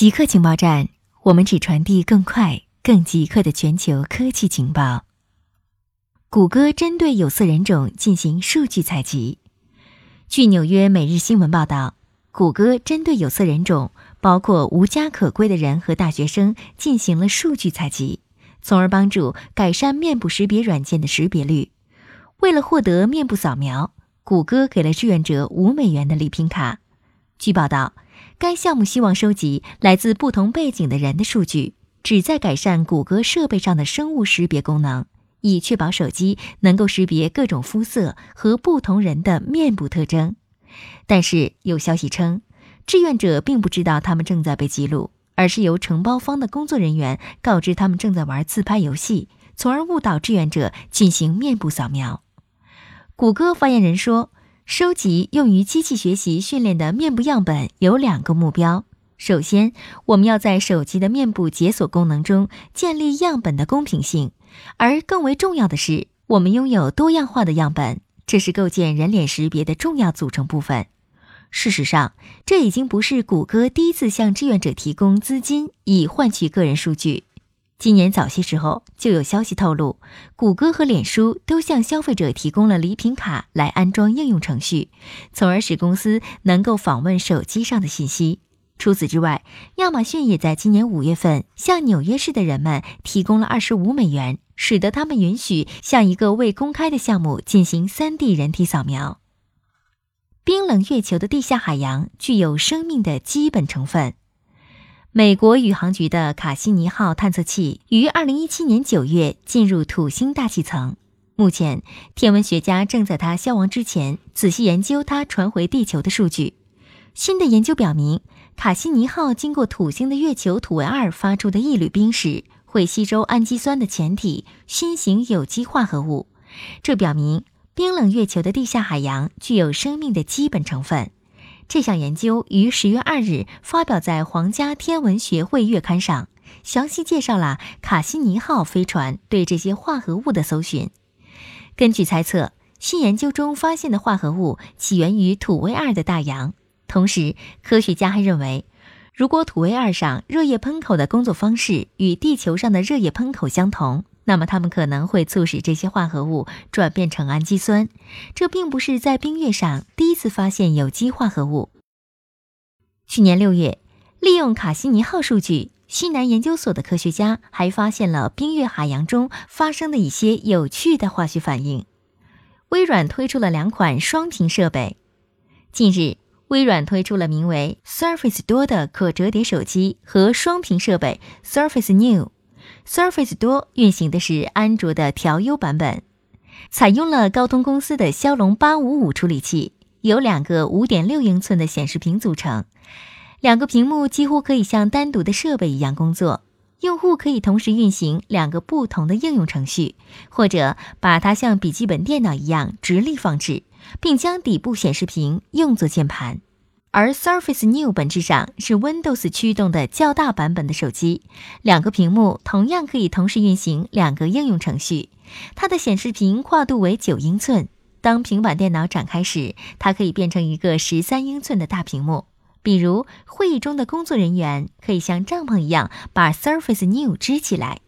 极客情报站，我们只传递更快、更极客的全球科技情报。谷歌针对有色人种进行数据采集。据纽约每日新闻报道，谷歌针对有色人种，包括无家可归的人和大学生，进行了数据采集，从而帮助改善面部识别软件的识别率。为了获得面部扫描，谷歌给了志愿者五美元的礼品卡。据报道。该项目希望收集来自不同背景的人的数据，旨在改善谷歌设备上的生物识别功能，以确保手机能够识别各种肤色和不同人的面部特征。但是有消息称，志愿者并不知道他们正在被记录，而是由承包方的工作人员告知他们正在玩自拍游戏，从而误导志愿者进行面部扫描。谷歌发言人说。收集用于机器学习训练的面部样本有两个目标：首先，我们要在手机的面部解锁功能中建立样本的公平性；而更为重要的是，我们拥有多样化的样本，这是构建人脸识别的重要组成部分。事实上，这已经不是谷歌第一次向志愿者提供资金以换取个人数据。今年早些时候，就有消息透露，谷歌和脸书都向消费者提供了礼品卡来安装应用程序，从而使公司能够访问手机上的信息。除此之外，亚马逊也在今年五月份向纽约市的人们提供了二十五美元，使得他们允许向一个未公开的项目进行三 D 人体扫描。冰冷月球的地下海洋具有生命的基本成分。美国宇航局的卡西尼号探测器于二零一七年九月进入土星大气层。目前，天文学家正在它消亡之前仔细研究它传回地球的数据。新的研究表明，卡西尼号经过土星的月球土卫二发出的一缕冰时，会吸收氨基酸的前体新型有机化合物。这表明，冰冷月球的地下海洋具有生命的基本成分。这项研究于十月二日发表在皇家天文学会月刊上，详细介绍了卡西尼号飞船对这些化合物的搜寻。根据猜测，新研究中发现的化合物起源于土卫二的大洋。同时，科学家还认为，如果土卫二上热液喷口的工作方式与地球上的热液喷口相同，那么它们可能会促使这些化合物转变成氨基酸。这并不是在冰月上第一次发现有机化合物。去年六月，利用卡西尼号数据，西南研究所的科学家还发现了冰月海洋中发生的一些有趣的化学反应。微软推出了两款双屏设备。近日，微软推出了名为 Surface 多的可折叠手机和双屏设备 Surface New。Surface 多运行的是安卓的调优版本，采用了高通公司的骁龙八五五处理器，由两个五点六英寸的显示屏组成，两个屏幕几乎可以像单独的设备一样工作。用户可以同时运行两个不同的应用程序，或者把它像笔记本电脑一样直立放置，并将底部显示屏用作键盘。而 Surface New 本质上是 Windows 驱动的较大版本的手机，两个屏幕同样可以同时运行两个应用程序。它的显示屏跨度为九英寸，当平板电脑展开时，它可以变成一个十三英寸的大屏幕。比如，会议中的工作人员可以像帐篷一样把 Surface New 支起来，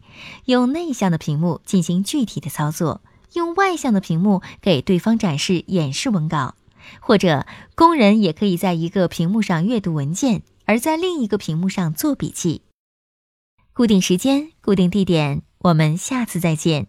用内向的屏幕进行具体的操作，用外向的屏幕给对方展示演示文稿。或者，工人也可以在一个屏幕上阅读文件，而在另一个屏幕上做笔记。固定时间，固定地点，我们下次再见。